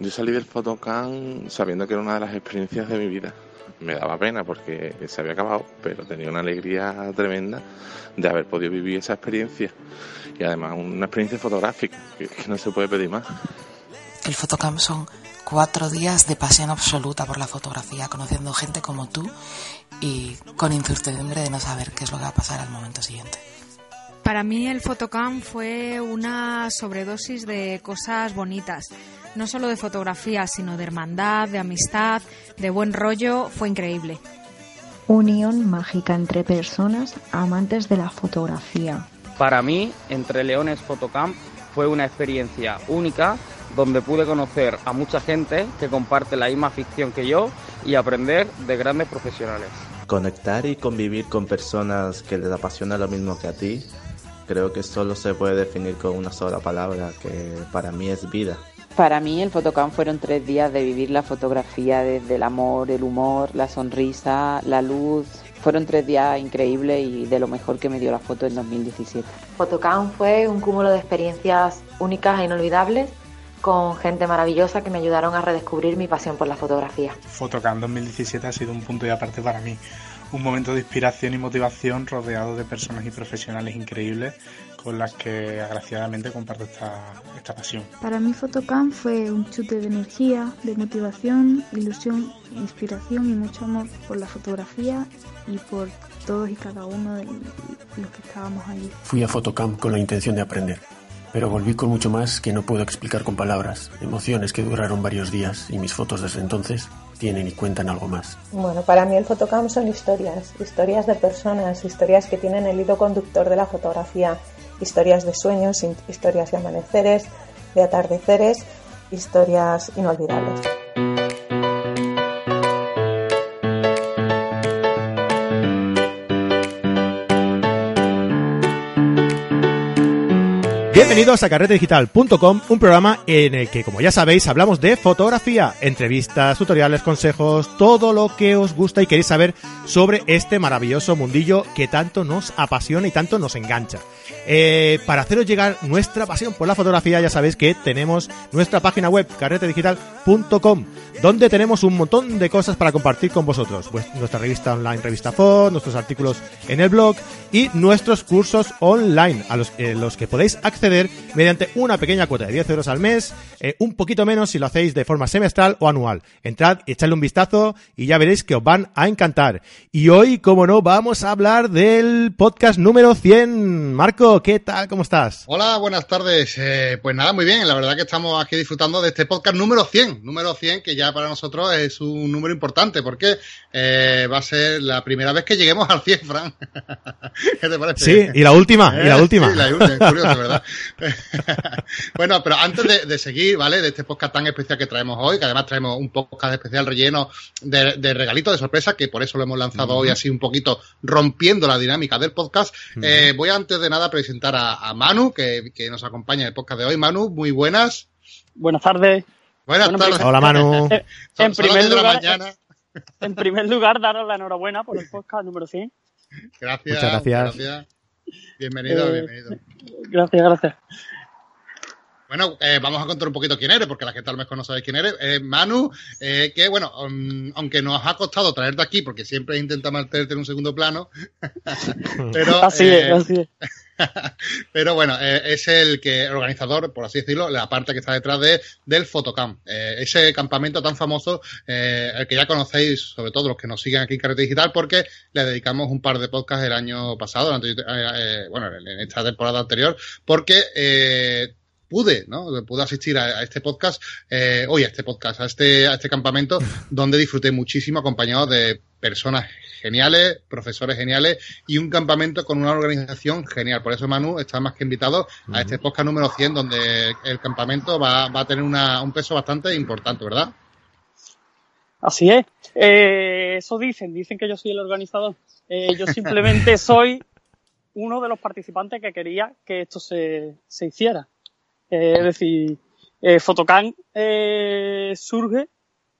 Yo salí del Photocam sabiendo que era una de las experiencias de mi vida. Me daba pena porque se había acabado, pero tenía una alegría tremenda de haber podido vivir esa experiencia. Y además una experiencia fotográfica, que, no se puede pedir más. El Photocam son cuatro días de pasión absoluta por la fotografía, conociendo gente como tú y con incertidumbre de no saber qué es lo que va a pasar al momento siguiente. Para mí el Photocam fue una sobredosis de cosas bonitas. No solo de fotografía, sino de hermandad, de amistad, de buen rollo. Fue increíble. Unión mágica entre personas amantes de la fotografía. Para mí, Entre Leones Photocamp fue una experiencia única donde pude conocer a mucha gente que comparte la misma ficción que yo y aprender de grandes profesionales. Conectar y convivir con personas que les apasiona lo mismo que a ti, creo que solo se puede definir con una sola palabra, que para mí es vida. Para mí el Fotocam fueron tres días de vivir la fotografía desde el amor, el humor, la sonrisa, la luz. Fueron tres días increíbles y de lo mejor que me dio la foto en 2017. Fotocam fue un cúmulo de experiencias únicas e inolvidables con gente maravillosa que me ayudaron a redescubrir mi pasión por la fotografía. Fotocam 2017 ha sido un punto de aparte para mí, un momento de inspiración y motivación rodeado de personas y profesionales increíbles con las que agraciadamente comparto esta, esta pasión. Para mí Fotocam fue un chute de energía, de motivación, ilusión, inspiración y mucho amor por la fotografía y por todos y cada uno de los que estábamos allí. Fui a Fotocam con la intención de aprender pero volví con mucho más que no puedo explicar con palabras, emociones que duraron varios días y mis fotos desde entonces tienen y cuentan algo más. Bueno, para mí el Fotocam son historias, historias de personas, historias que tienen el hilo conductor de la fotografía, historias de sueños, historias de amaneceres, de atardeceres, historias inolvidables. Bienvenidos a carretedigital.com, un programa en el que, como ya sabéis, hablamos de fotografía, entrevistas, tutoriales, consejos, todo lo que os gusta y queréis saber sobre este maravilloso mundillo que tanto nos apasiona y tanto nos engancha. Eh, para haceros llegar nuestra pasión por la fotografía, ya sabéis que tenemos nuestra página web, carretedigital.com, donde tenemos un montón de cosas para compartir con vosotros. Pues nuestra revista online, Revista FOD, nuestros artículos en el blog y nuestros cursos online, a los, eh, los que podéis acceder mediante una pequeña cuota de 10 euros al mes, eh, un poquito menos si lo hacéis de forma semestral o anual. Entrad y echadle un vistazo y ya veréis que os van a encantar. Y hoy, como no, vamos a hablar del podcast número 100. Marco, ¿qué tal? ¿Cómo estás? Hola, buenas tardes. Eh, pues nada, muy bien. La verdad que estamos aquí disfrutando de este podcast número 100. Número 100 que ya para nosotros es un número importante porque eh, va a ser la primera vez que lleguemos al 100, Fran. ¿Qué te parece? Sí, y la última, y la última. Sí, la última, curioso, ¿verdad? bueno, pero antes de, seguir, ¿vale? De este podcast tan especial que traemos hoy, que además traemos un podcast especial relleno de, regalitos de sorpresa, que por eso lo hemos lanzado hoy así un poquito rompiendo la dinámica del podcast. Eh, voy antes de nada presentar a, Manu, que, nos acompaña en el podcast de hoy. Manu, muy buenas. Buenas tardes. Buenas tardes. Hola, Manu. en, primer lugar, en primer lugar, daros la enhorabuena por el podcast número 100. Gracias. Muchas gracias. Bienvenido, eh, bienvenido. Gracias, gracias. Bueno, eh, vamos a contar un poquito quién eres, porque la gente a lo mejor no sabe quién eres. Eh, Manu, que bueno, um, aunque nos ha costado traerte aquí, porque siempre intenta mantenerte en un segundo plano, pero... así es, así es. Pero bueno, eh, es el que organizador, por así decirlo, la parte que está detrás de, del Fotocamp. Eh, ese campamento tan famoso, eh, el que ya conocéis, sobre todo los que nos siguen aquí en Carrete Digital, porque le dedicamos un par de podcasts el año pasado, bueno, en esta temporada anterior, porque pude, ¿no? Pude asistir a, este podcast, eh, hoy a este podcast, a este, a este campamento, donde disfruté muchísimo acompañado de personas geniales, profesores geniales y un campamento con una organización genial. Por eso, Manu, está más que invitado a este podcast número 100, donde el campamento va, va a tener una, un peso bastante importante, ¿verdad? Así es. Eh, eso dicen, dicen que yo soy el organizador. Eh, yo simplemente soy uno de los participantes que quería que esto se, se hiciera. Eh, es decir, eh, Fotocan eh, surge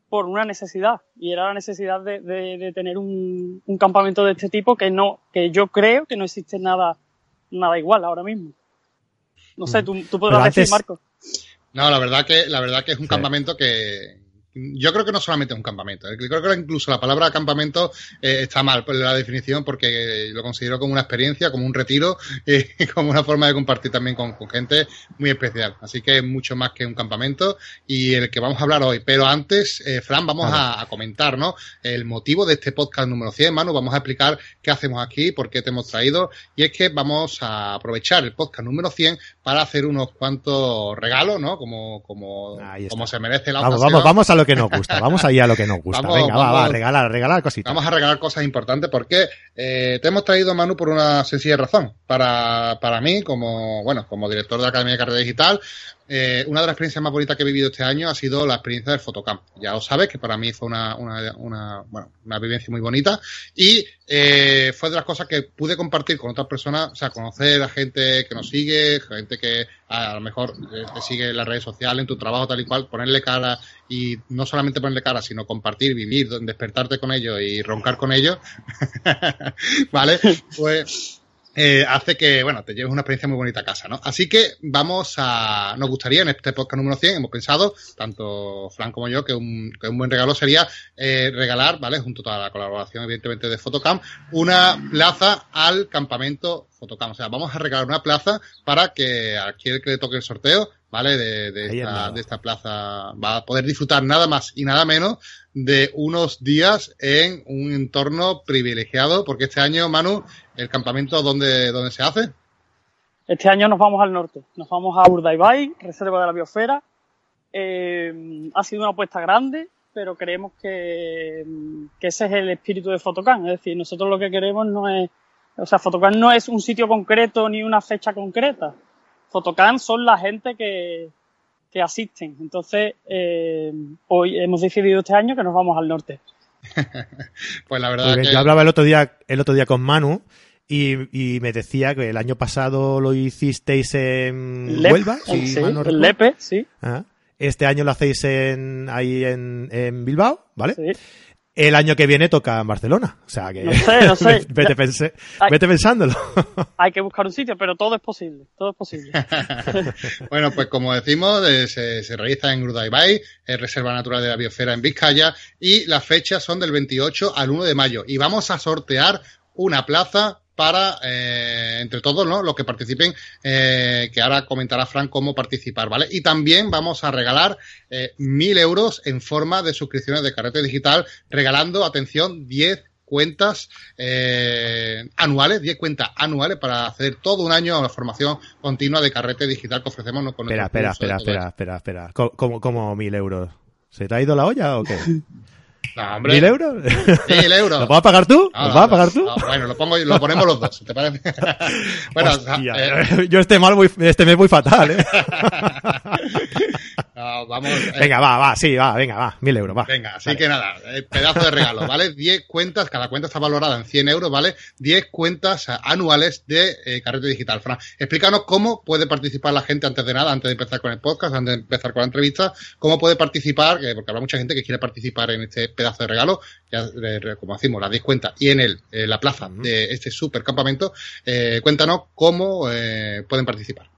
por una necesidad y era la necesidad de, tener un, campamento de este tipo que no que yo creo que no existe nada nada igual ahora mismo. No sé tú, tú podrás decir Marco. No, la verdad que, la verdad que es un campamento que, yo creo que no solamente es un campamento. Yo creo que incluso la palabra campamento eh, está mal por la definición porque lo considero como una experiencia, como un retiro y como una forma de compartir también con, gente muy especial. Así que es mucho más que un campamento y el que vamos a hablar hoy. Pero antes, eh, Fran, vamos a, comentar ¿no? el motivo de este podcast número 100, Manu. Vamos a explicar qué hacemos aquí, por qué te hemos traído. Y es que vamos a aprovechar el podcast número 100 para hacer unos cuantos regalos, ¿no? Como, como, como se merece la vamos, Vamos, vamos a lo que nos gusta. Vamos ahí a lo que nos gusta. Venga, va, va, regalar, regalar cositas. Vamos a regalar cosas importantes porque eh, te hemos traído, Manu, por una sencilla razón. Para, para mí, como, bueno, como director de la Academia de Carrera Digital, eh, una de las experiencias más bonitas que he vivido este año ha sido la experiencia del Fotocamp. Ya os sabes que para mí fue una, una, una, bueno, una vivencia muy bonita y eh, fue de las cosas que pude compartir con otras personas, o sea, conocer a gente que nos sigue, gente que a, lo mejor eh, te sigue en las redes sociales, en tu trabajo tal y cual, ponerle cara y no solamente ponerle cara, sino compartir, vivir, despertarte con ellos y roncar con ellos, ¿vale? Pues eh, hace que, bueno, te lleves una experiencia muy bonita a casa, ¿no? Así que vamos a, nos gustaría en este podcast número 100, hemos pensado, tanto Fran como yo, que un, que un buen regalo sería eh, regalar, ¿vale? Junto a la colaboración, evidentemente, de Fotocam, una plaza al campamento Fotocam. O sea, vamos a regalar una plaza para que aquel que le toque el sorteo, ¿vale? De, de, esta, de esta plaza va a poder disfrutar nada más y nada menos de unos días en un entorno privilegiado, porque este año, Manu, el campamento, ¿dónde, dónde se hace? Este año nos vamos al norte, nos vamos a Urdaibai, Reserva de la Biosfera. Eh, ha sido una apuesta grande, pero creemos que, que, ese es el espíritu de Fotocan. Es decir, nosotros lo que queremos no es, o sea, Fotocan no es un sitio concreto ni una fecha concreta. Fotocan son la gente que, que asisten. Entonces, eh, hoy hemos decidido este año que nos vamos al norte. pues la verdad que... Yo hablaba el otro día, el otro día con Manu y, me decía que el año pasado lo hicisteis en Huelva, sí, Lepe, sí. Ah, este año lo hacéis en, ahí en, en Bilbao, ¿vale? Sí. El año que viene toca en Barcelona. O sea que. No sé, no sé. vete, vete, pensándolo. Hay que buscar un sitio, pero todo es posible. Todo es posible. bueno, pues como decimos, eh, se, se, realiza en Urdaibai, es Reserva Natural de la Biosfera en Vizcaya, y las fechas son del 28 al 1 de mayo. Y vamos a sortear una plaza para, eh, entre todos, ¿no? Los que participen, eh, que ahora comentará Frank cómo participar, ¿vale? Y también vamos a regalar eh, mil euros en forma de suscripciones de carrete digital, regalando, atención, 10 cuentas eh, anuales, 10 cuentas anuales para hacer todo un año la formación continua de carrete digital que ofrecemos. ¿no? Con espera, espera, espera, espera, espera, espera, ¿Cómo, ¿Cómo mil euros? ¿Se te ha ido la olla o qué? ¿Mil euros? Mil euros. ¿Lo vas a pagar tú? ¿Lo vas a pagar tú? bueno, lo, pongo, lo ponemos los dos, ¿te parece? bueno, eh, yo este, mal muy, este mes muy fatal, ¿eh? vamos, eh. Venga, va, va, sí, va, venga, va, mil euros, va. Venga, así que nada, eh, pedazo de regalo, ¿vale? Diez cuentas, cada cuenta está valorada en 100 euros, ¿vale? Diez cuentas anuales de eh, carrete digital. Fran, explícanos cómo puede participar la gente antes de nada, antes de empezar con el podcast, antes de empezar con la entrevista, cómo puede participar, porque habrá mucha gente que quiere participar en este pedazo de regalo, ya como decimos, las 10 cuentas y en el, la plaza de este super campamento, cuéntanos cómo pueden participar.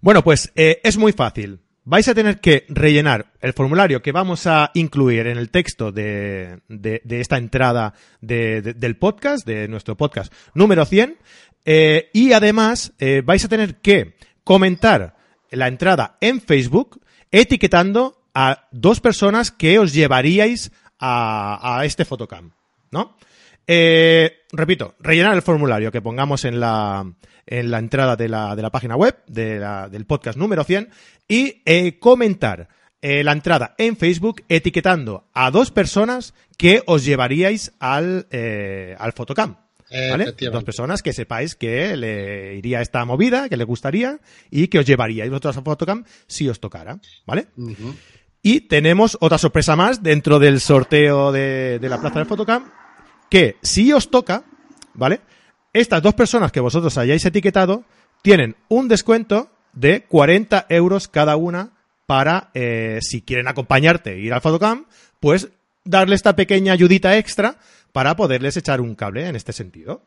Bueno, pues es muy fácil. Vais a tener que rellenar el formulario que vamos a incluir en el texto de, esta entrada del podcast, de nuestro podcast número 100, eh, y además eh, vais a tener que comentar la entrada en Facebook etiquetando a dos personas que os llevaríais a, este fotocam, ¿no? Eh, repito, rellenar el formulario que pongamos en la, en la entrada de la, de la página web del podcast número 100 y eh, comentar eh, la entrada en Facebook etiquetando a dos personas que os llevaríais al, al fotocam. ¿Vale? Dos personas que sepáis que le iría esta movida, que le gustaría y que os llevaríais vosotros al fotocam si os tocara, ¿vale? Y tenemos otra sorpresa más dentro del sorteo de, de la plaza del fotocam, que si os toca, ¿vale? Estas dos personas que vosotros hayáis etiquetado tienen un descuento de 40 euros cada una para, eh, si quieren acompañarte e ir al Fotocam, pues darle esta pequeña ayudita extra para poderles echar un cable en este sentido.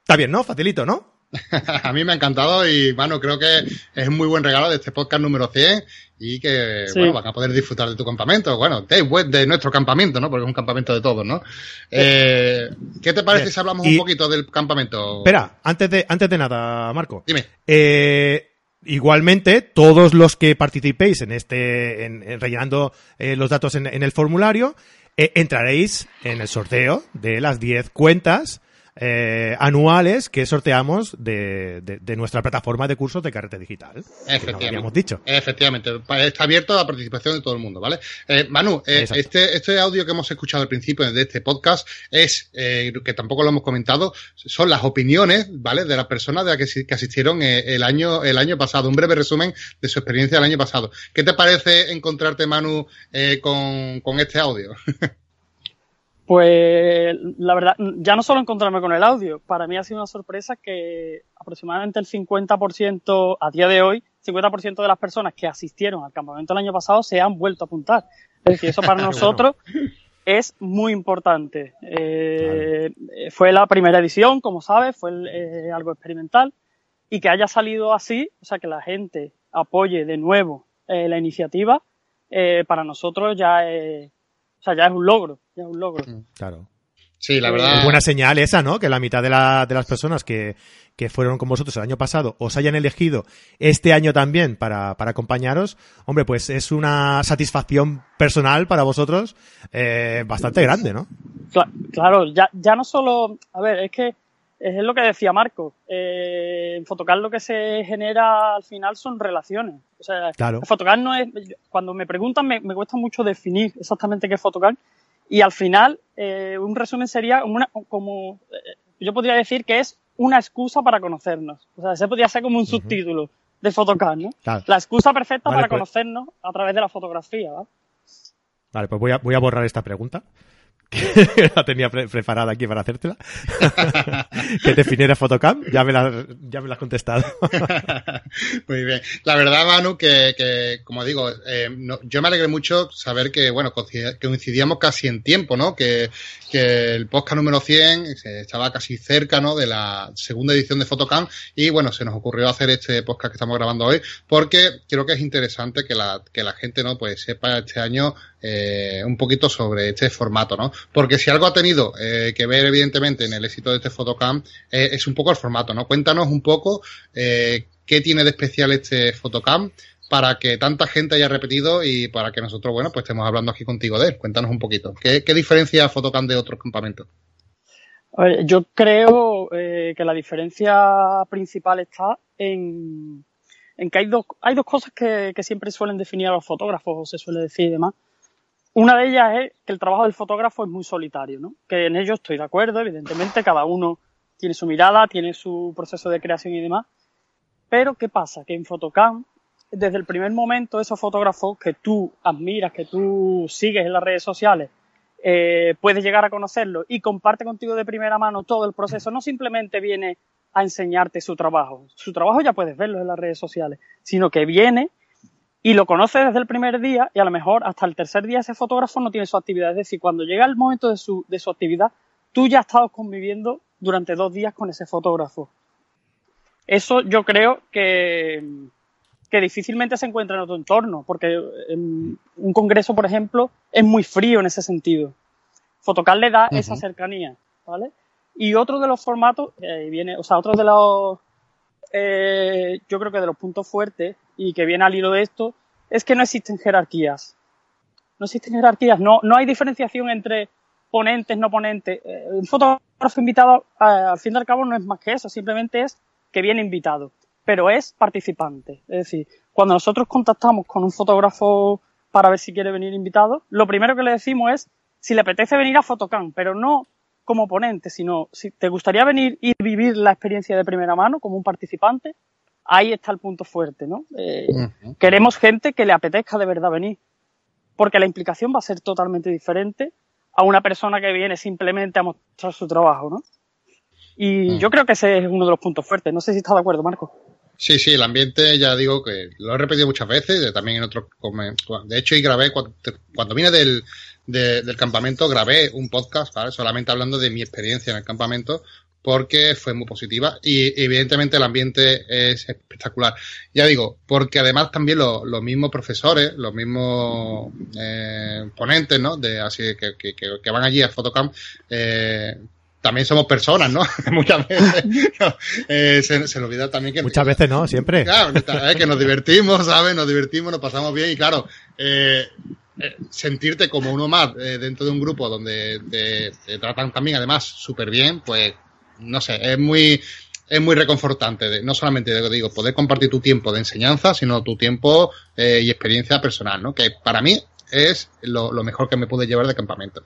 Está bien, ¿no? Facilito, ¿no? a mí me ha encantado y, bueno, creo que es un muy buen regalo de este podcast número 100 y que, Sí. bueno, van a poder disfrutar de tu campamento. Bueno, de, de nuestro campamento, ¿no? Porque es un campamento de todos, ¿no? Eh, ¿Qué te parece si hablamos Y- un poquito del campamento? Espera, antes de, antes de nada, Marco. Dime. Eh, igualmente, todos los que participéis en este, en, en rellenando eh, los datos en, en el formulario, eh, entraréis en el sorteo de las 10 cuentas eh, anuales que sorteamos de, de- de nuestra plataforma de cursos de carrete digital. Efectivamente. habíamos dicho. Efectivamente, está abierto a la participación de todo el mundo, ¿vale? Eh, Manu, eh, este, este audio que hemos escuchado al principio de este podcast es, eh, que tampoco lo hemos comentado, son las opiniones, ¿vale? De las personas de las que, que asistieron eh, el año, el año pasado, un breve resumen de su experiencia el año pasado. ¿Qué te parece encontrarte, Manu, eh, con, con este audio? Pues la verdad, ya no solo encontrarme con el audio, para mí ha sido una sorpresa que aproximadamente el 50% a día de hoy, 50% de las personas que asistieron al campamento el año pasado se han vuelto a apuntar. Es decir, eso para bueno. nosotros es muy importante. Eh, Fue la primera edición, como sabes, fue el- eh, algo experimental y que haya salido así, o sea, que la gente apoye de nuevo eh, la iniciativa, para nosotros ya es, o sea, ya es un logro, ya es un logro. Claro. Sí, la Es verdad. buena señal esa, ¿no? Que la mitad de, la- de las personas que, que fueron con vosotros el año pasado os hayan elegido este año también para, para acompañaros. Hombre, pues es una satisfacción personal para vosotros eh, bastante grande, ¿no? Cla- Claro, ya, ya no solo, a ver, es que es lo que decía Marco, eh, en Fotocar lo que se genera al final son relaciones. O sea, Claro. Fotocar no es, cuando me preguntan me, me cuesta mucho definir exactamente qué es Fotocar y al final eh, un resumen sería una, como, eh, yo podría decir que es una excusa para conocernos. O sea, ese podría ser como un subtítulo de Fotocar, ¿no? Claro. La excusa perfecta Vale, para pues- conocernos a través de la fotografía, ¿vale? Vale, pues voy a, voy a borrar esta pregunta. La tenía pre- preparada aquí para hacértela. que definiera Photocam. Ya me la, ya me la has contestado. Muy bien. La verdad, Manu, que, que como digo, eh, yo me alegré mucho saber que, bueno, coincidíamos casi en tiempo, ¿no? Que, que el podcast número 100 se estaba casi cerca, ¿no? De la segunda edición de Photocam y, bueno, se nos ocurrió hacer este podcast que estamos grabando hoy porque creo que es interesante que la, que la gente, ¿no? Pues sepa este año eh, un poquito sobre este formato, ¿no? Porque si algo ha tenido eh, que ver, evidentemente, en el éxito de este Photocam eh, es un poco el formato, ¿no? Cuéntanos un poco eh, qué tiene de especial este Photocam para que tanta gente haya repetido y para que nosotros, bueno, pues estemos hablando aquí contigo de él. Cuéntanos un poquito. ¿Qué, diferencia Photocam de otros campamentos? Yo creo que la diferencia principal está en, en que hay dos, hay dos cosas que, que siempre suelen definir a los fotógrafos, o se suele decir y demás. Una de ellas es que el trabajo del fotógrafo es muy solitario, ¿no? Que en ello estoy de acuerdo, evidentemente, cada uno tiene su mirada, tiene su proceso de creación y demás. Pero, ¿qué pasa? Que en Photocam, desde el primer momento, esos fotógrafos que tú admiras, que tú sigues en las redes sociales, eh, puedes llegar a conocerlo y comparte contigo de primera mano todo el proceso. No simplemente viene a enseñarte su trabajo. Su trabajo ya puedes verlo en las redes sociales, sino que viene y lo conoces desde el primer día y a lo mejor hasta el tercer día ese fotógrafo no tiene su actividad. Es decir, cuando llega el momento de su, de su actividad, tú ya has estado conviviendo durante dos días con ese fotógrafo. Eso yo creo que, que difícilmente se encuentra en otro entorno, porque en un congreso, por ejemplo, es muy frío en ese sentido. Fotocar le da esa cercanía, ¿vale? Y otro de los formatos, eh, viene, o sea, otro de los, eh, yo creo que de los puntos fuertes y que viene al hilo de esto, es que no existen jerarquías. No existen jerarquías, no, no hay diferenciación entre ponentes, no ponentes. Eh, un fotógrafo invitado, al fin y al cabo, no es más que eso, simplemente es que viene invitado, pero es participante. Es decir, cuando nosotros contactamos con un fotógrafo para ver si quiere venir invitado, lo primero que le decimos es si le apetece venir a Photocam, pero no como ponente, sino si te gustaría venir y vivir la experiencia de primera mano como un participante, ahí está el punto fuerte, ¿no? Eh, Queremos gente que le apetezca de verdad venir, porque la implicación va a ser totalmente diferente a una persona que viene simplemente a mostrar su trabajo, ¿no? Y yo creo que ese es uno de los puntos fuertes. No sé si estás de acuerdo, Marco. Sí, sí, el ambiente, ya digo que lo he repetido muchas veces, también en otros. De hecho, y grabé, cuando, cuando vine del, de- del campamento, grabé un podcast, ¿vale? Solamente hablando de mi experiencia en el campamento, porque fue muy positiva y evidentemente el ambiente es espectacular. Ya digo, porque además también los mismos profesores, los mismos eh, ponentes, ¿no? De, así que, que, que, van allí a Photocamp, eh, también somos personas, ¿no? Muchas veces eh, se, se, olvida también que... Muchas veces no, siempre. Claro, que nos divertimos, ¿sabes? Nos divertimos, nos pasamos bien y claro, eh, eh, sentirte como uno más eh, dentro de un grupo donde te, tratan también además súper bien, pues no sé, es muy es muy reconfortante, de, no solamente digo, poder compartir tu tiempo de enseñanza, sino tu tiempo eh, y experiencia personal, ¿no? Que para mí es lo, lo mejor que me pude llevar de campamento.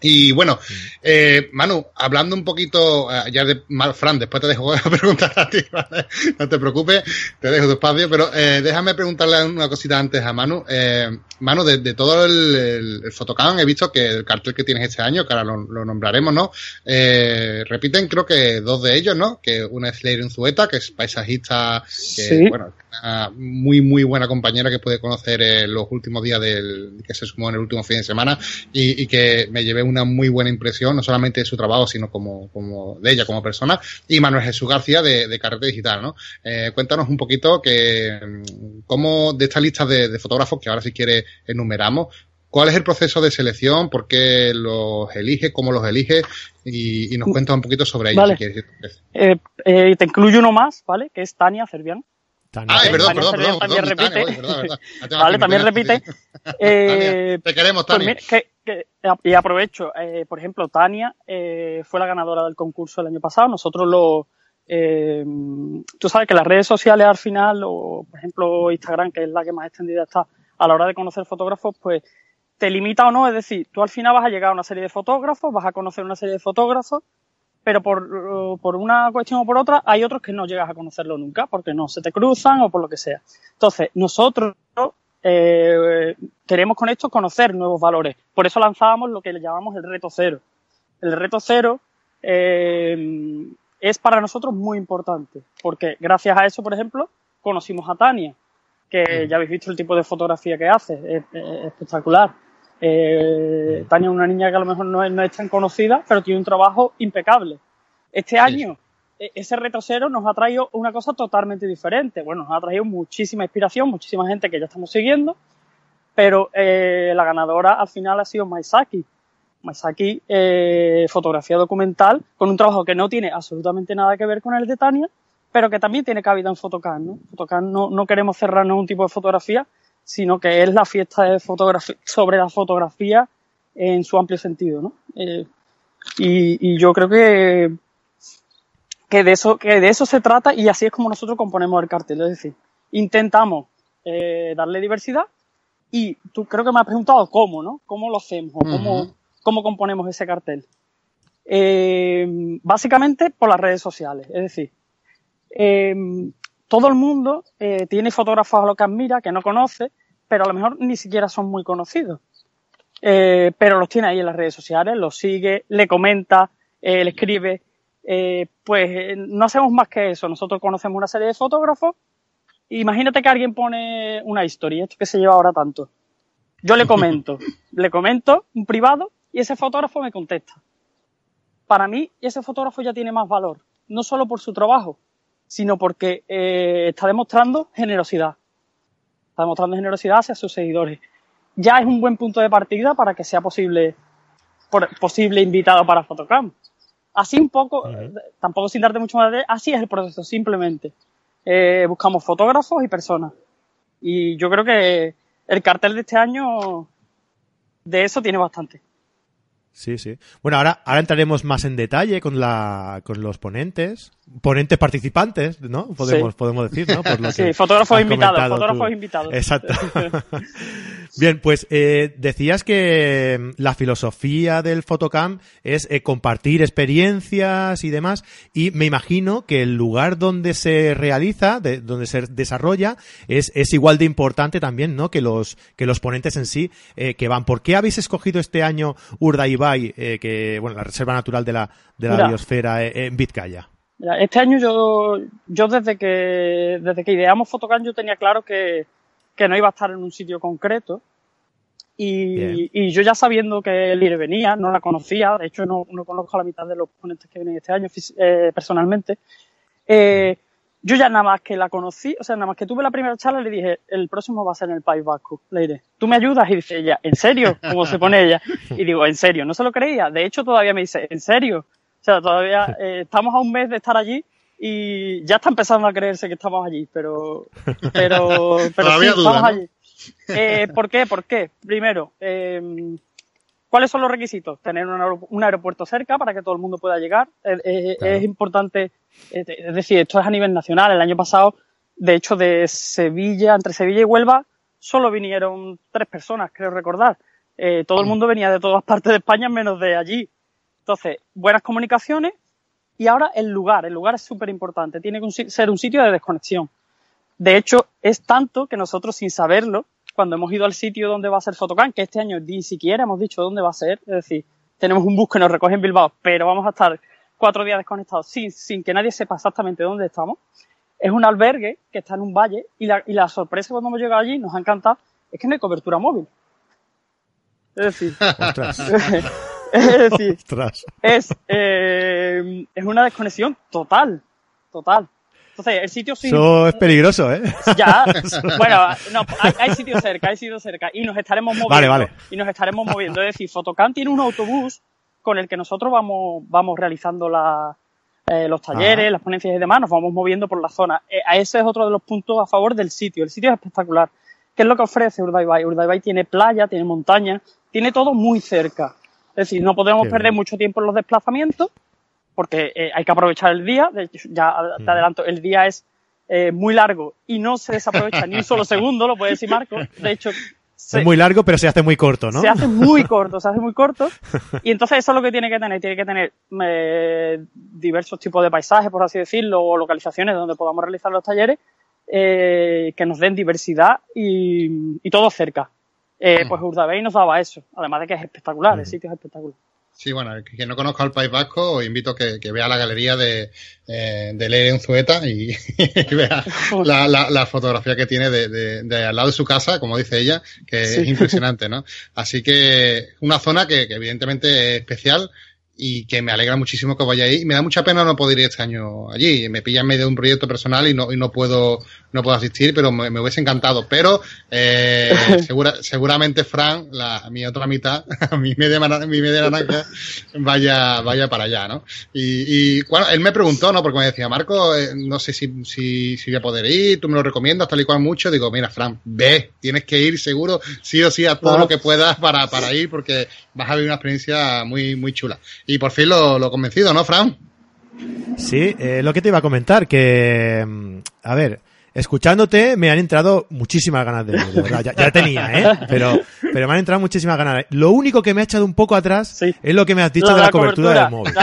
Y bueno, eh, Manu, hablando un poquito eh, ya de Fran, después te dejo preguntar a ti, ¿vale? No te preocupes, te dejo tu espacio, pero eh, déjame preguntarle una cosita antes a Manu. Eh, Manu, de, todo el, el, Photocam he visto que el cartel que tienes este año, que ahora lo, nombraremos, ¿no? Eh, repiten creo que dos de ellos, ¿no? Que una es Leire Unzueta, que es paisajista, que, bueno, una muy, muy buena compañera que pude conocer en los últimos días del, que se sumó en el último fin de semana y, y que me llevé una muy buena impresión, no solamente de su trabajo, sino como, como de ella como persona, y Manuel Jesús García de, de Carrete Digital, ¿no? Eh, cuéntanos un poquito que, cómo de esta lista de, fotógrafos, que ahora si quiere enumeramos, ¿Cuál es el proceso de selección? ¿Por qué los elige? ¿Cómo los elige? Y, nos cuentas un poquito sobre ellos. Eh, eh, te incluyo uno más, ¿vale? Que es Tania Cervián. Ah, perdón, perdón, perdón, también repite. vale, también repite. Eh, te queremos, pues Tania. y aprovecho, eh, por ejemplo, Tania eh, fue la ganadora del concurso el año pasado. Nosotros lo. Eh, tú sabes que las redes sociales al final, o por ejemplo Instagram, que es la que más extendida está a la hora de conocer fotógrafos, pues te limita o no. Es decir, tú al final vas a llegar a una serie de fotógrafos, vas a conocer una serie de fotógrafos pero por, por, una cuestión o por otra hay otros que no llegas a conocerlo nunca porque no se te cruzan o por lo que sea. Entonces, nosotros eh, queremos con esto conocer nuevos valores. Por eso lanzábamos lo que le llamamos el reto cero. El reto cero eh, es para nosotros muy importante porque gracias a eso, por ejemplo, conocimos a Tania, que ya habéis visto el tipo de fotografía que hace, es, espectacular. Eh, Tania es una niña que a lo mejor no es, no es, tan conocida, pero tiene un trabajo impecable. Este año, e, ese reto cero nos ha traído una cosa totalmente diferente. Bueno, nos ha traído muchísima inspiración, muchísima gente que ya estamos siguiendo, pero eh, la ganadora al final ha sido Maisaki. Maisaki, eh, fotografía documental, con un trabajo que no tiene absolutamente nada que ver con el de Tania, pero que también tiene cabida en Photocam, ¿no? Photocam no, no queremos cerrarnos un tipo de fotografía, sino que es la fiesta de fotografía, sobre la fotografía en su amplio sentido, ¿no? Eh, y, y, yo creo que, que, de eso, que de eso se trata y así es como nosotros componemos el cartel, es decir, intentamos eh, darle diversidad y tú creo que me has preguntado cómo, ¿no? ¿Cómo lo hacemos o cómo, cómo componemos ese cartel? Eh, básicamente por las redes sociales, es decir, eh, todo el mundo eh, tiene fotógrafos a los que admira, que no conoce, pero a lo mejor ni siquiera son muy conocidos. Eh, pero los tiene ahí en las redes sociales, los sigue, le comenta, eh, le escribe. Pues no hacemos más que eso. Nosotros conocemos una serie de fotógrafos. Imagínate que alguien pone una historia, esto que se lleva ahora tanto. Yo le comento, le comento un privado y ese fotógrafo me contesta. Para mí, ese fotógrafo ya tiene más valor, no solo por su trabajo, sino porque eh, está demostrando generosidad. Está demostrando generosidad hacia sus seguidores. Ya es un buen punto de partida para que sea posible, por, posible invitado para Photocam. Así un poco, tampoco sin darte mucho más de, así es el proceso, simplemente. Eh, buscamos fotógrafos y personas. Y yo creo que el cartel de este año de eso tiene bastante. Sí, sí. Bueno, ahora, ahora entraremos más en detalle con la, con los ponentes, ponentes participantes, ¿no? Podemos, podemos decir, ¿no? Por lo sí, fotógrafos invitados, fotógrafos invitados. Exacto. Bien, pues eh, decías que mm, la filosofía del Photocam es eh, compartir experiencias y demás, y me imagino que el lugar donde se realiza, de, donde se desarrolla, es, es igual de importante también, ¿no? Que los, que los ponentes en sí eh, que van. ¿Por qué habéis escogido este año Eh, que, bueno, la reserva natural de la, de la biosfera eh, en Vizcaya? Este año yo, yo desde que, desde que ideamos Photocam yo tenía claro que, que no iba a estar en un sitio concreto, Y, y, yo ya sabiendo que Lire venía, no la conocía, de hecho no, no conozco a la mitad de los ponentes que vienen este año eh, personalmente, eh, yo ya nada más que la conocí, o sea, nada más que tuve la primera charla le dije, el próximo va a ser en el País Vasco. Le diré, ¿tú me ayudas? Y dice ella, ¿en serio? ¿Cómo se pone ella? Y digo, ¿en serio? No se lo creía. De hecho, todavía me dice, ¿en serio? O sea, todavía eh, estamos a un mes de estar allí y ya está empezando a creerse que estamos allí, pero, pero, pero sí, estamos allí. Eh, ¿Por qué? ¿Por qué? Primero, eh, ¿cuáles son los requisitos? Tener un, aeropuerto cerca para que todo el mundo pueda llegar. Es importante, es decir, esto es a nivel nacional. El año pasado, de hecho, de Sevilla, entre Sevilla y Huelva, solo vinieron tres personas, creo recordar. Eh, todo el mm. mundo venía de todas partes de España menos de allí. Entonces, buenas comunicaciones y ahora el lugar. El lugar es súper importante. Tiene que ser un sitio de desconexión. De hecho, es tanto que nosotros sin saberlo, cuando hemos ido al sitio donde va a ser Fotocam, que este año ni siquiera hemos dicho dónde va a ser, es decir, tenemos un bus que nos recoge en Bilbao, pero vamos a estar cuatro días desconectados sin, sin que nadie sepa exactamente dónde estamos. Es un albergue que está en un valle y la, y la sorpresa cuando hemos llegado allí, nos ha encantado, es que no hay cobertura móvil. Es decir, es decir, es, eh, es una desconexión total, total. Entonces, el sitio sí. Eso es peligroso, ¿eh? Ya, bueno, no, hay, sitios cerca, hay sitios cerca. Y nos estaremos moviendo. Vale, vale. Y nos estaremos moviendo. Es decir, Fotocan tiene un autobús con el que nosotros vamos, vamos realizando la, eh, los talleres, las ponencias y demás, nos vamos moviendo por la zona. Eh, ese es otro de los puntos a favor del sitio. El sitio es espectacular. ¿Qué es lo que ofrece Urdaibai? Urdaibai tiene playa, tiene montaña, tiene todo muy cerca. Es decir, no podemos perder mucho tiempo en los desplazamientos porque eh, hay que aprovechar el día. De hecho, ya te adelanto, el día es eh, muy largo y no se desaprovecha ni un solo segundo, lo puede decir Marco. De hecho, es muy largo, pero se hace muy corto, ¿no? Se hace muy corto, se hace muy corto. Y entonces eso es lo que tiene que tener. Tiene que tener eh, diversos tipos de paisajes, por así decirlo, o localizaciones donde podamos realizar los talleres, eh, que nos den diversidad y, y todo cerca. Eh, pues Urdabey nos daba eso, además de que es espectacular, el sitio es espectacular. Sí, bueno, quien no conozca el País Vasco, os invito a que, vea la galería de, eh, de Leire Unzueta y, vea la, la, fotografía que tiene de, de, al lado de su casa, como dice ella, que es impresionante, ¿no? Así que una zona que, que evidentemente es especial, y que me alegra muchísimo que vaya ahí. Me da mucha pena no poder ir este año allí. Me pilla en medio de un proyecto personal y no, y no puedo no puedo asistir, pero me, hubiese encantado. Pero eh, segura, seguramente Fran, la, mi otra mitad, mi media, mi media naranja, vaya, vaya para allá, ¿no? Y, y bueno, él me preguntó, ¿no? Porque me decía, Marco, eh, no sé si, si, si, voy a poder ir, tú me lo recomiendas, tal y cual mucho. Digo, mira, Fran, ve, tienes que ir seguro, sí o sí, a todo lo que puedas para, para ir, porque vas a vivir una experiencia muy, muy chula. Y por fin lo, lo convencido, ¿no, Fran? Sí, eh, lo que te iba a comentar, que, mm, a ver, escuchándote me han entrado muchísimas ganas de, de verdad, ya, tenía, ¿eh? Pero, pero me han entrado muchísimas ganas. Lo único que me ha echado un poco atrás es lo que me has dicho de la, cobertura, del móvil.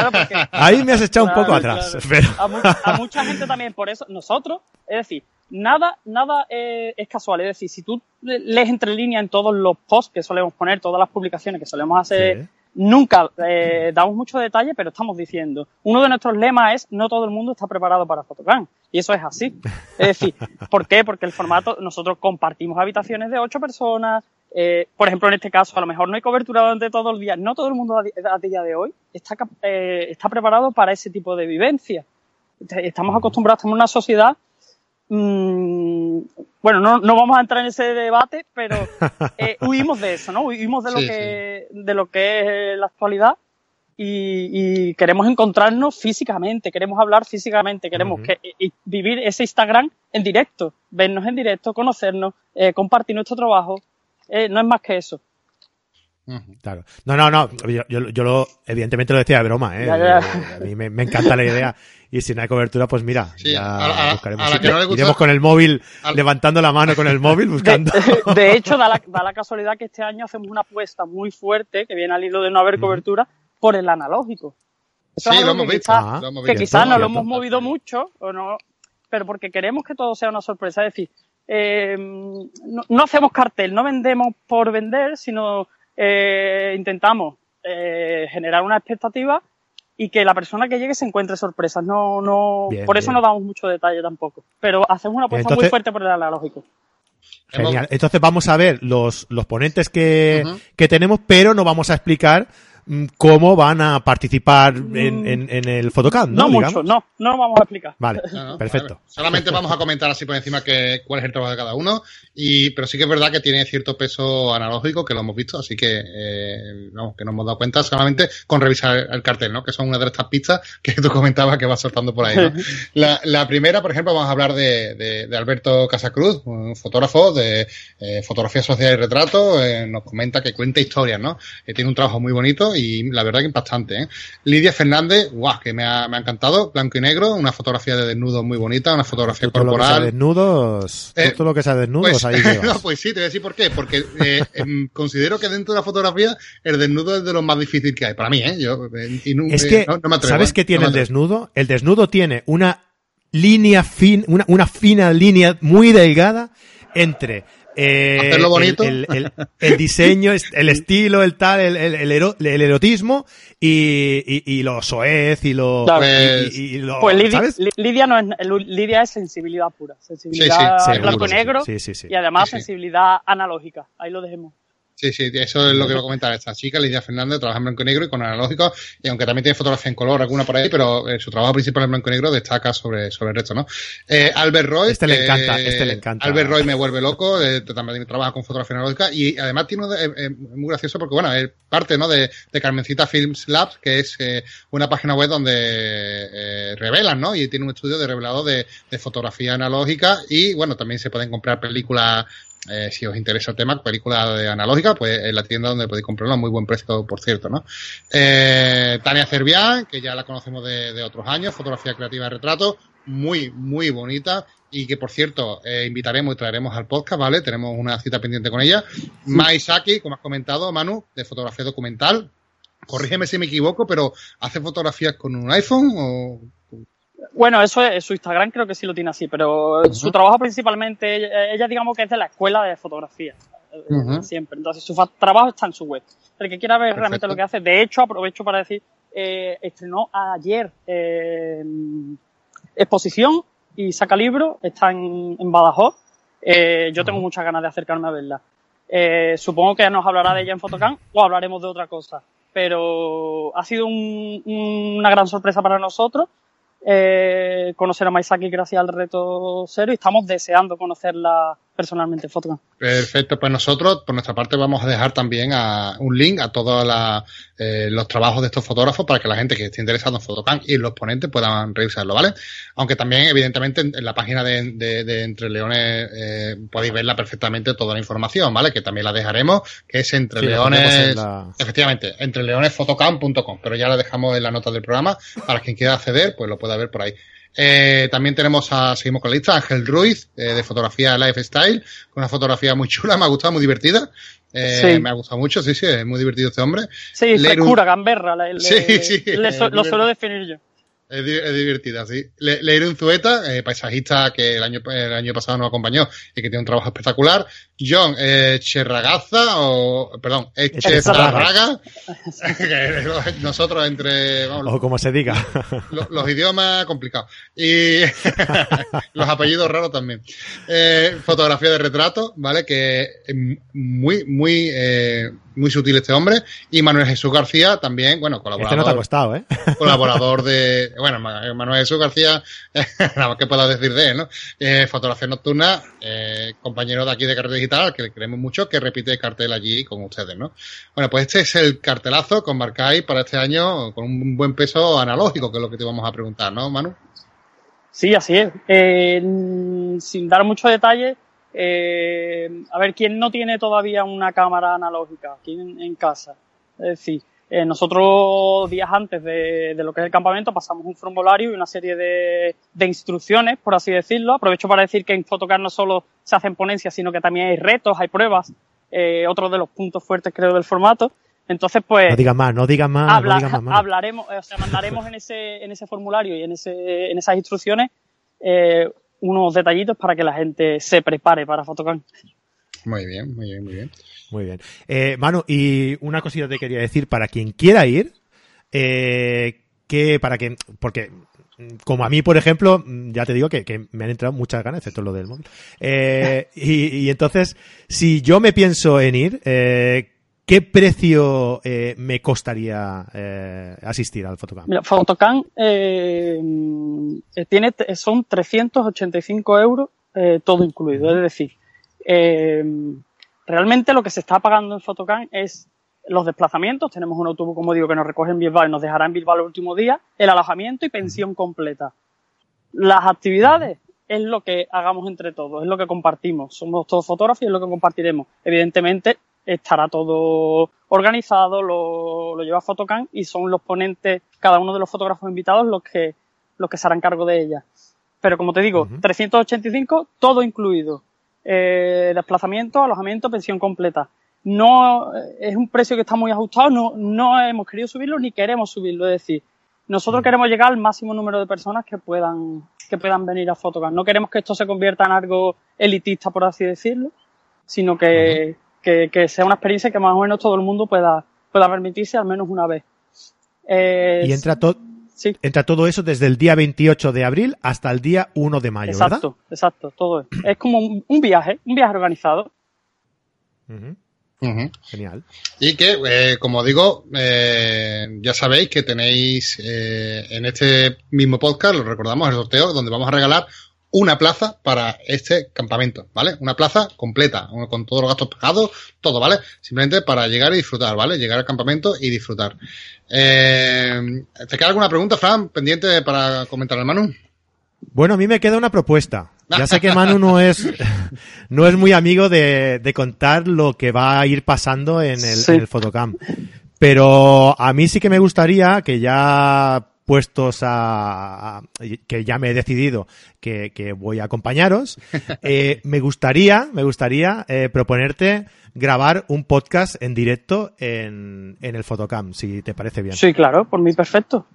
Ahí me has echado un poco atrás. Pero... A, mucha gente también, por eso, nosotros, es decir, nada, nada eh, es casual. Es decir, si tú lees entre líneas en todos los posts que solemos poner, todas las publicaciones que solemos hacer Nunca eh, damos mucho detalle, pero estamos diciendo, uno de nuestros lemas es no todo el mundo está preparado para Photocam. Y eso es así. Es decir, ¿por qué? Porque el formato, nosotros compartimos habitaciones de ocho personas, eh, por ejemplo, en este caso, a lo mejor no hay cobertura durante todo el día. No todo el mundo a, día de hoy está, eh, está preparado para ese tipo de vivencia. Estamos acostumbrados, estamos en una sociedad Mm, bueno, no, no, vamos a entrar en ese debate, pero eh, huimos de eso, ¿no? Huimos de lo que de lo que es la actualidad y, queremos encontrarnos físicamente, queremos hablar físicamente, queremos que, vivir ese Instagram en directo, vernos en directo, conocernos, eh, compartir nuestro trabajo. Eh, no es más que eso. Claro. No, no, no. Yo, yo, lo, evidentemente lo decía de broma, ¿eh? A mí me, encanta la idea. Y si no hay cobertura, pues mira, ya buscaremos. Iremos con el móvil, levantando la mano con el móvil, buscando. De, hecho, da la, da la, casualidad que este año hacemos una apuesta muy fuerte, que viene al hilo de no haber cobertura, por el analógico. sí, lo hemos, visto, que quizás no lo hemos movido mucho, o no, pero porque queremos que todo sea una sorpresa. Es decir, eh, no, no hacemos cartel, no vendemos por vender, sino eh, intentamos eh, generar una expectativa y que la persona que llegue se encuentre sorpresas. No, no, por eso no damos mucho detalle tampoco. Pero hacemos una apuesta muy fuerte por el analógico. Genial. Entonces vamos a ver los, los ponentes que, que tenemos, pero no vamos a explicar cómo van a participar en, en, en el Photocamp, ¿no? No mucho, no, no vamos a explicar. Vale, No, no, perfecto. Solamente vamos a comentar así por encima que, cuál es el trabajo de cada uno, y, pero sí que es verdad que tiene cierto peso analógico, que lo hemos visto, así que, eh, vamos, que nos hemos dado cuenta solamente con revisar el cartel, ¿no? Que son una de estas pistas que tú comentabas que vas soltando por ahí, ¿no? La, la primera, por ejemplo, vamos a hablar de, de, de Alberto Casacruz, un fotógrafo de eh, fotografía social y retrato, eh, nos comenta que cuenta historias, ¿no? Eh, tiene un trabajo muy bonito y la verdad que impactante, ¿eh? Lidia Fernández, guau, que me ha, me ha encantado, blanco y negro, una fotografía de desnudo muy bonita, una fotografía Todo lo que sea corporal. desnudos, Eh, todo lo que sea desnudos, Pues, ahí no, pues sí, te voy a decir por qué. Porque eh, em, considero que dentro de la fotografía el desnudo es de lo más difícil que hay. Para mí, ¿eh? Yo, eh, y no- Es eh, que, no- no me atrevo, ¿sabes qué tiene el desnudo? El desnudo tiene una línea fin, una, una fina línea muy delgada entre eh, Hacerlo bonito. El, el- el- el diseño, el estilo, el tal, el, el- el ero- erotismo y, y, y lo soez y lo, Claro. y, y- y lo- Pues Lidia, ¿sabes? Li- Lidia no es, Lidia es sensibilidad pura, sensibilidad Sí, sí, blanco y seguro, negro sí, sí, sí. y además Sí, sí. sensibilidad analógica. Ahí lo dejemos. Sí, sí, eso es lo que iba a comentar. Esta chica, Lidia Fernández, trabaja en blanco y negro y con analógico, y aunque también tiene fotografía en color, alguna por ahí, pero eh, su trabajo principal en blanco y negro destaca sobre, sobre el resto, ¿no? Eh, Albert Roy. Este le encanta, este le encanta. Albert Roy me vuelve loco, eh, también trabaja con fotografía analógica y además tiene uno de- eh, eh, muy gracioso porque, bueno, es parte, ¿no? De, de Carmencita Films Labs, que es eh, una página web donde eh, revelan, ¿no? Y tiene un estudio de revelado de, de fotografía analógica y, bueno, también se pueden comprar películas eh, si os interesa el tema, película de analógica, pues en la tienda donde podéis comprarla a muy buen precio, por cierto, ¿no? Eh, Tania Cervián, que ya la conocemos de, de otros años, fotografía creativa de retrato, muy, muy bonita y que, por cierto, eh, invitaremos y traeremos al podcast, ¿vale? Tenemos una cita pendiente con ella. Mai Saki, como has comentado, Manu, de fotografía documental. Corrígeme si me equivoco, pero ¿hace fotografías con un iPhone o...? Bueno, eso es, su Instagram creo que sí lo tiene así, pero su trabajo principalmente, ella, ella digamos que es de la escuela de fotografía, eh, Ujú. siempre. Entonces su trabajo está en su web. El que quiera ver realmente lo que hace, de hecho, aprovecho para decir, eh, estrenó ayer eh, exposición y saca libro, está en, en Badajoz. Eh, yo tengo muchas ganas de acercarme a verla. Eh, supongo que nos hablará de ella en Fotocam o hablaremos de otra cosa. Pero ha sido un- una gran sorpresa para nosotros eh, conocer a Maisaki gracias al reto cero y estamos deseando conocerla personalmente en Fotocam. Perfecto, pues nosotros por nuestra parte vamos a dejar también a, un link a todos la- eh, los trabajos de estos fotógrafos para que la gente que esté interesada en Fotocam y los ponentes puedan revisarlo, ¿vale? Aunque también, evidentemente, en, en la página de, de- de Entre Leones eh, podéis verla perfectamente toda la información, ¿vale? Que también la dejaremos, que es Entre Sí, Leones, pondremos en la- efectivamente, entreleonesfotocam.com, pero ya la dejamos en la nota del programa para quien quiera acceder, pues lo pueda ver por ahí. Eh, también tenemos a, seguimos con la lista, Ángel Ruiz, eh, de fotografía lifestyle, con una fotografía muy chula, me ha gustado, muy divertida. Eh, Sí. Me ha gustado mucho, sí, sí, es muy divertido este hombre. Sí, Leer un- frescura, gamberra, le, le- Sí, sí, le eh, lo suelo definir yo. Es, di- es divertida, sí. Le, Leir Unzueta, eh, paisajista que el año, el año pasado nos acompañó y que tiene un trabajo espectacular. John eh, Cherragaza, o, perdón, Echezarraga. Nosotros entre, vamos, O como se diga. lo- los idiomas complicados. Y los apellidos raros también. Eh, fotografía de retrato, ¿vale? Que es muy, muy, eh, muy sutil este hombre. Y Manuel Jesús García también, bueno, Este no te ha colaborador, costado, ¿eh? colaborador de, bueno, Ma- Manuel Jesús García, nada más que puedo decir de él, ¿no? Eh, fotografía nocturna, eh, compañero de aquí de Cartel Digital, al que le queremos mucho, que repite cartel allí con ustedes, ¿no? Bueno, pues este es el cartelazo con Marcai para este año, con un buen peso analógico, que es lo que te vamos a preguntar, ¿no, Manu? Sí, así es. Eh, sin dar mucho detalle, eh, a ver, ¿quién no tiene todavía una cámara analógica aquí en, en casa? Es decir, eh, nosotros días antes de, de lo que es el campamento pasamos un formulario y una serie de, de instrucciones, por así decirlo. Aprovecho para decir que en Photocard no solo se hacen ponencias, sino que también hay retos, hay pruebas, eh, otro de los puntos fuertes creo del formato. Entonces, pues... No digas más, no digas más, Habla- no digas más. Hablaremos, o sea, mandaremos en ese, en ese formulario y en, ese, en esas instrucciones eh, unos detallitos para que la gente se prepare para Photocamp. Muy bien, muy bien, muy bien. Muy bien. Eh, Manu, y una cosita te quería decir, para quien quiera ir, eh, que para que, porque como a mí, por ejemplo, mm, ya te digo que, que me han entrado muchas ganas, excepto lo del móvil. Eh, y, y entonces, si yo me pienso en ir, eh, ¿qué precio eh, me costaría eh, asistir al Fotocamp? Mira, Photocam eh, tiene, son 385 euros todo incluido. Es decir, realmente lo que se está pagando en Photocam es los desplazamientos. Tenemos un autobús, como digo, que nos recoge en Bilbao y nos dejará en Bilbao el último día, el alojamiento y pensión completa. Las actividades es lo que hagamos entre todos, es lo que compartimos. Somos todos fotógrafos y es lo que compartiremos. Evidentemente, estará todo organizado, lo, lo lleva Photocam y son los ponentes, cada uno de los fotógrafos invitados, los que, los que se harán cargo de ella. Pero como te digo, 385, todo incluido. Eh, desplazamiento, alojamiento, pensión completa. No, eh, es un precio que está muy ajustado, no, no hemos querido subirlo ni queremos subirlo. Es decir, nosotros queremos llegar al máximo número de personas que puedan, que puedan venir a Photocam. No queremos que esto se convierta en algo elitista, por así decirlo, sino que, que, que sea una experiencia que más o menos todo el mundo pueda, pueda permitirse al menos una vez. Eh, Y entra, to- entra todo eso desde el día 28 de abril hasta el día 1 de mayo, exacto, exacto, todo es. Es como un, un viaje, un viaje organizado. Genial. Y que, eh, como digo, eh, ya sabéis que tenéis eh, en este mismo podcast, lo recordamos, el sorteo, donde vamos a regalar una plaza para este campamento, ¿vale? Una plaza completa, con todos los gastos pagados, todo, ¿vale? Simplemente para llegar y disfrutar, ¿vale? Llegar al campamento y disfrutar. Eh, ¿Te queda alguna pregunta, Fran, pendiente para comentar al Manu? Bueno, a mí me queda una propuesta. Ya sé que Manu no es, no es muy amigo de, de contar lo que va a ir pasando en el, Sí. en el Fotocamp. Pero a mí sí que me gustaría que ya puestos a, a- que ya me he decidido que, que voy a acompañaros, eh, me gustaría, me gustaría eh, proponerte grabar un podcast en directo en, en el Fotocamp, si te parece bien. Sí, claro, por mí perfecto.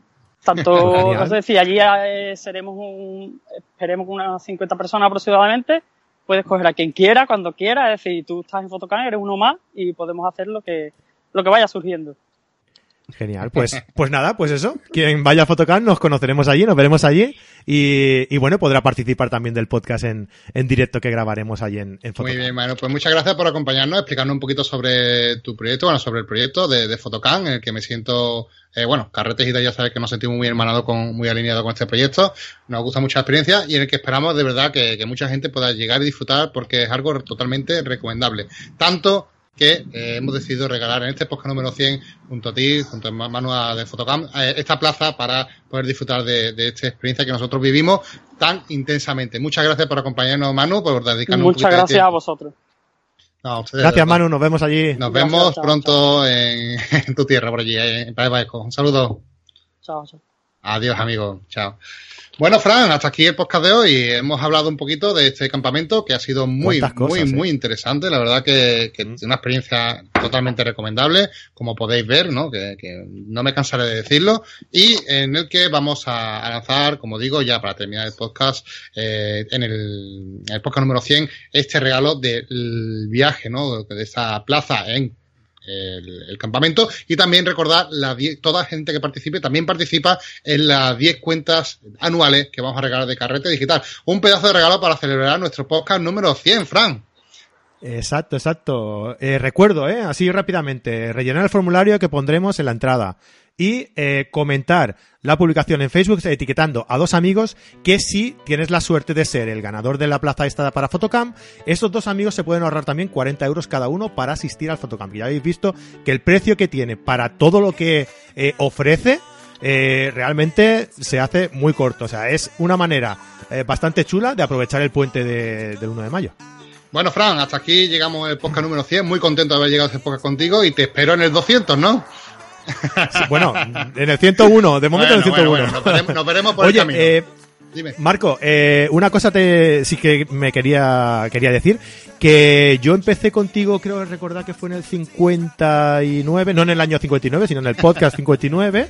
Tanto, es decir, allí eh, seremos un, esperemos unas 50 personas aproximadamente. Puedes coger a quien quiera, cuando quiera, es decir, tú estás en Photocam, eres uno más y podemos hacer lo que, lo que vaya surgiendo. Genial, pues, pues nada, pues eso. Quien vaya a Fotocam nos conoceremos allí, nos veremos allí y, y bueno, podrá participar también del podcast en, en directo que grabaremos allí en, en Muy bien, Manu. Pues muchas gracias por acompañarnos, explicarnos un poquito sobre tu proyecto, bueno, sobre el proyecto de, de en el que me siento, eh, bueno, Carretes y ya sabes que nos sentimos muy hermanados, con, muy alineados con este proyecto. Nos gusta mucho la experiencia y en el que esperamos de verdad que, que mucha gente pueda llegar y disfrutar porque es algo totalmente recomendable. Tanto que eh, hemos decidido regalar en este podcast número 100 junto a ti, junto a Manu a- de Fotocam, eh, esta plaza para poder disfrutar de, de esta experiencia que nosotros vivimos tan intensamente. Muchas gracias por acompañarnos, Manu, por dedicarnos un Muchas de gracias a vosotros. No, a ustedes, Gracias. Manu, nos vemos allí. Nos Gracias, vemos chao, pronto en, en tu tierra, por allí, en País Vasco. Un saludo. Chao, chao. Adiós, amigos. Chao. Bueno, Fran, hasta aquí el podcast de hoy. Hemos hablado un poquito de este campamento que ha sido muy, cosas, muy, eh. muy interesante. La verdad que, que es una experiencia totalmente recomendable, como podéis ver, ¿no? Que, que no me cansaré de decirlo. Y en el que vamos a, a lanzar, como digo, ya para terminar el podcast, eh, en, el, en el podcast número 100, este regalo del viaje, ¿no? De esta plaza en el, campamento y también recordar la toda gente que participe también participa en las 10 cuentas anuales que vamos a regalar de carrete digital. Un pedazo de regalo para celebrar nuestro podcast número 100, Fran. Exacto, exacto. Eh, recuerdo, eh, así rápidamente, rellenar el formulario que pondremos en la entrada y eh, comentar la publicación en Facebook etiquetando a dos amigos que si tienes la suerte de ser el ganador de la plaza esta para Fotocamp, estos dos amigos se pueden ahorrar también 40 euros cada uno para asistir al Fotocamp. Y ya habéis visto que el precio que tiene para todo lo que eh, ofrece eh, realmente se hace muy corto. O sea, es una manera eh, bastante chula de aprovechar el puente de- del 1 de mayo. Bueno, Fran, hasta aquí llegamos al podcast número 100. Muy contento de haber llegado a este podcast contigo y te espero en el 200, ¿no? Bueno, en el 101, de momento en el Bueno, 101. bueno, bueno, nos veremos- nos veremos por el Oye, camino. eh, Dime. Marco, eh, una cosa te, sí que me quería, quería decir, que yo empecé contigo, creo recordar que fue en el 59, no en el año 59, sino en el podcast 59,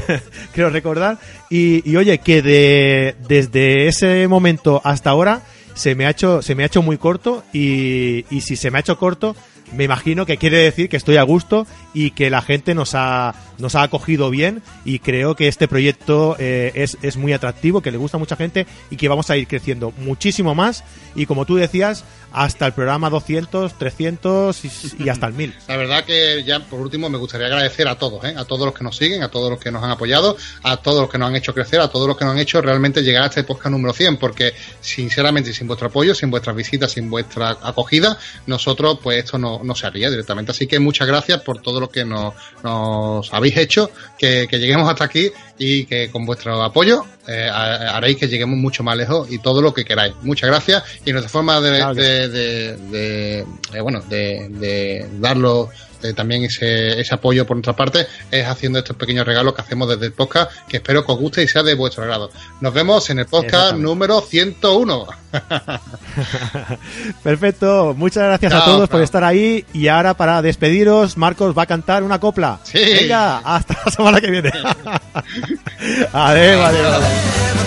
creo recordar, y, y oye, que de, desde ese momento hasta ahora se me ha hecho, se me ha hecho muy corto y, y si se me ha hecho corto, me imagino que quiere decir que estoy a gusto y que la gente nos ha, nos ha acogido bien y creo que este proyecto eh, es, es muy atractivo, que le gusta a mucha gente y que vamos a ir creciendo muchísimo más y como tú decías, hasta el programa 200, 300 y, hasta el 1000. La verdad que ya por último me gustaría agradecer a todos, ¿eh? a todos los que nos siguen, a todos los que nos han apoyado, a todos los que nos han hecho crecer, a todos los que nos han hecho realmente llegar a este podcast número 100, porque sinceramente sin vuestro apoyo, sin vuestras visitas, sin vuestra acogida, nosotros pues esto no, no se haría directamente. Así que muchas gracias por todo lo que nos, nos habéis hecho, que, que lleguemos hasta aquí y que con vuestro apoyo eh, ha- haréis que lleguemos mucho más lejos y todo lo que queráis. Muchas gracias y nuestra forma de, Claro de, de- de- eh, bueno de, darlo eh, también ese, ese apoyo por nuestra parte es haciendo estos pequeños regalos que hacemos desde el podcast que espero que os guste y sea de vuestro agrado. Nos vemos en el podcast número 101. Perfecto, muchas gracias a Chao, todos por estar ahí y ahora para despediros, Marcos va a cantar una copla. Sí. Venga, hasta la semana que viene. adiós, adiós.